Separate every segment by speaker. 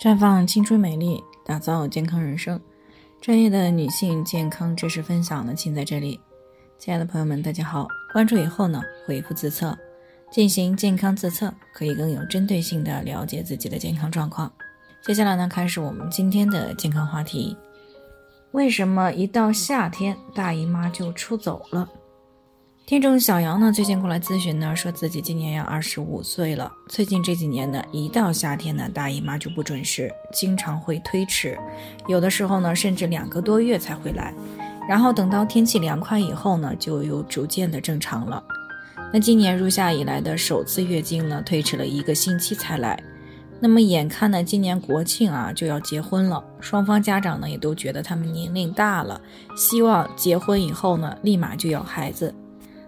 Speaker 1: 绽放青春美丽，打造健康人生。专业的女性健康知识分享呢，请在这里。亲爱的朋友们，大家好！关注以后呢，回复自测，进行健康自测，可以更有针对性的了解自己的健康状况。接下来呢，开始我们今天的健康话题：为什么一到夏天大姨妈就出走了？听众小杨呢，最近过来咨询呢，说自己今年要二十五岁了。最近这几年呢，一到夏天呢，大姨妈就不准时，经常会推迟，有的时候呢，甚至两个多月才会来。然后等到天气凉快以后呢，就又逐渐的正常了。那今年入夏以来的首次月经呢，推迟了一个星期才来。那么眼看呢，今年国庆啊就要结婚了，双方家长呢也都觉得他们年龄大了，希望结婚以后呢，立马就要孩子。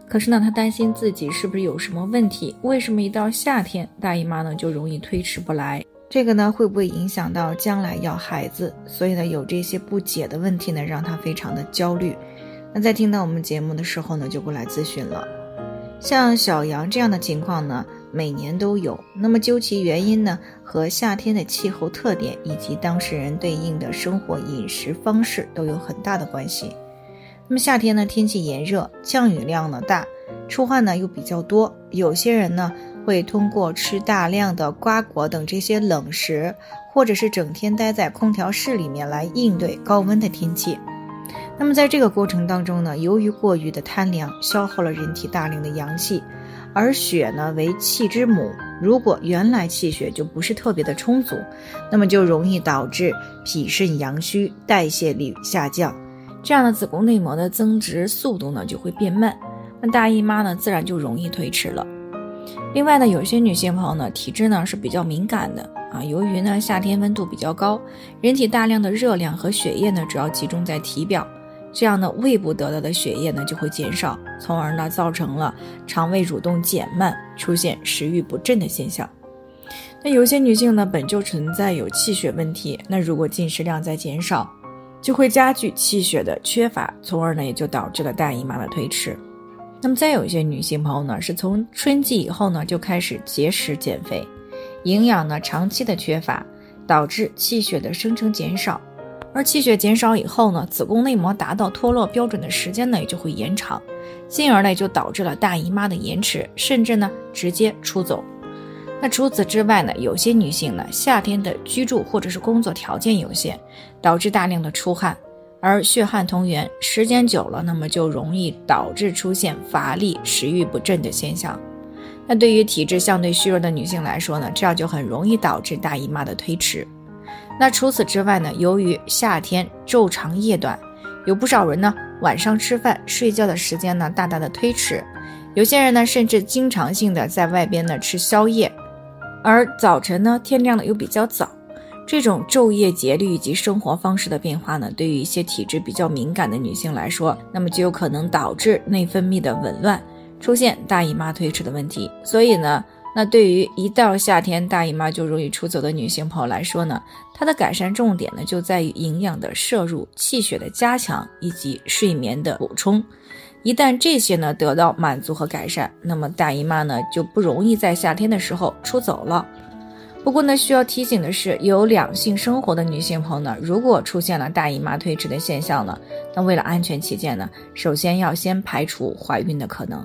Speaker 1: 可是呢，她担心自己是不是有什么问题？为什么一到夏天大姨妈呢就容易推迟不来？这个呢会不会影响到将来要孩子？所以呢有这些不解的问题呢，让她非常的焦虑。那在听到我们节目的时候呢，就过来咨询了。像小杨这样的情况呢，每年都有。那么究其原因呢，和夏天的气候特点以及当事人对应的生活饮食方式都有很大的关系。那么夏天呢，天气炎热，降雨量呢大，出汗呢又比较多。有些人呢会通过吃大量的瓜果等这些冷食，或者是整天待在空调室里面来应对高温的天气。那么在这个过程当中呢，由于过于的贪凉，消耗了人体大量的阳气，而血呢为气之母，如果原来气血就不是特别的充足，那么就容易导致脾肾阳虚，代谢率下降。这样的子宫内膜的增殖速度呢就会变慢，那大姨妈呢自然就容易推迟了。另外呢，有些女性朋友呢体质呢是比较敏感的啊，由于呢夏天温度比较高，人体大量的热量和血液呢主要集中在体表，这样呢胃部得到的血液呢就会减少，从而呢造成了肠胃蠕动减慢，出现食欲不振的现象。那有些女性呢本就存在有气血问题，那如果进食量在减少。就会加剧气血的缺乏，从而呢也就导致了大姨妈的推迟。那么再有一些女性朋友呢，是从春季以后呢就开始节食减肥，营养呢长期的缺乏，导致气血的生成减少，而气血减少以后呢，子宫内膜达到脱落标准的时间呢也就会延长，进而呢也就导致了大姨妈的延迟，甚至呢直接出走。那除此之外呢，有些女性呢，夏天的居住或者是工作条件有限，导致大量的出汗，而血汗同源，时间久了，那么就容易导致出现乏力、食欲不振的现象。那对于体质相对虚弱的女性来说呢，这样就很容易导致大姨妈的推迟。那除此之外呢，由于夏天昼长夜短，有不少人呢晚上吃饭、睡觉的时间呢大大的推迟，有些人呢甚至经常性的在外边呢吃宵夜。而早晨呢，天亮的又比较早，这种昼夜节律以及生活方式的变化呢，对于一些体质比较敏感的女性来说，那么就有可能导致内分泌的紊乱，出现大姨妈推迟的问题。所以呢，那对于一到夏天大姨妈就容易出走的女性朋友来说呢，它的改善重点呢就在于营养的摄入、气血的加强以及睡眠的补充。一旦这些呢得到满足和改善，那么大姨妈呢就不容易在夏天的时候出走了。不过呢，需要提醒的是，有两性生活的女性朋友呢，如果出现了大姨妈推迟的现象呢，那为了安全起见呢，首先要先排除怀孕的可能。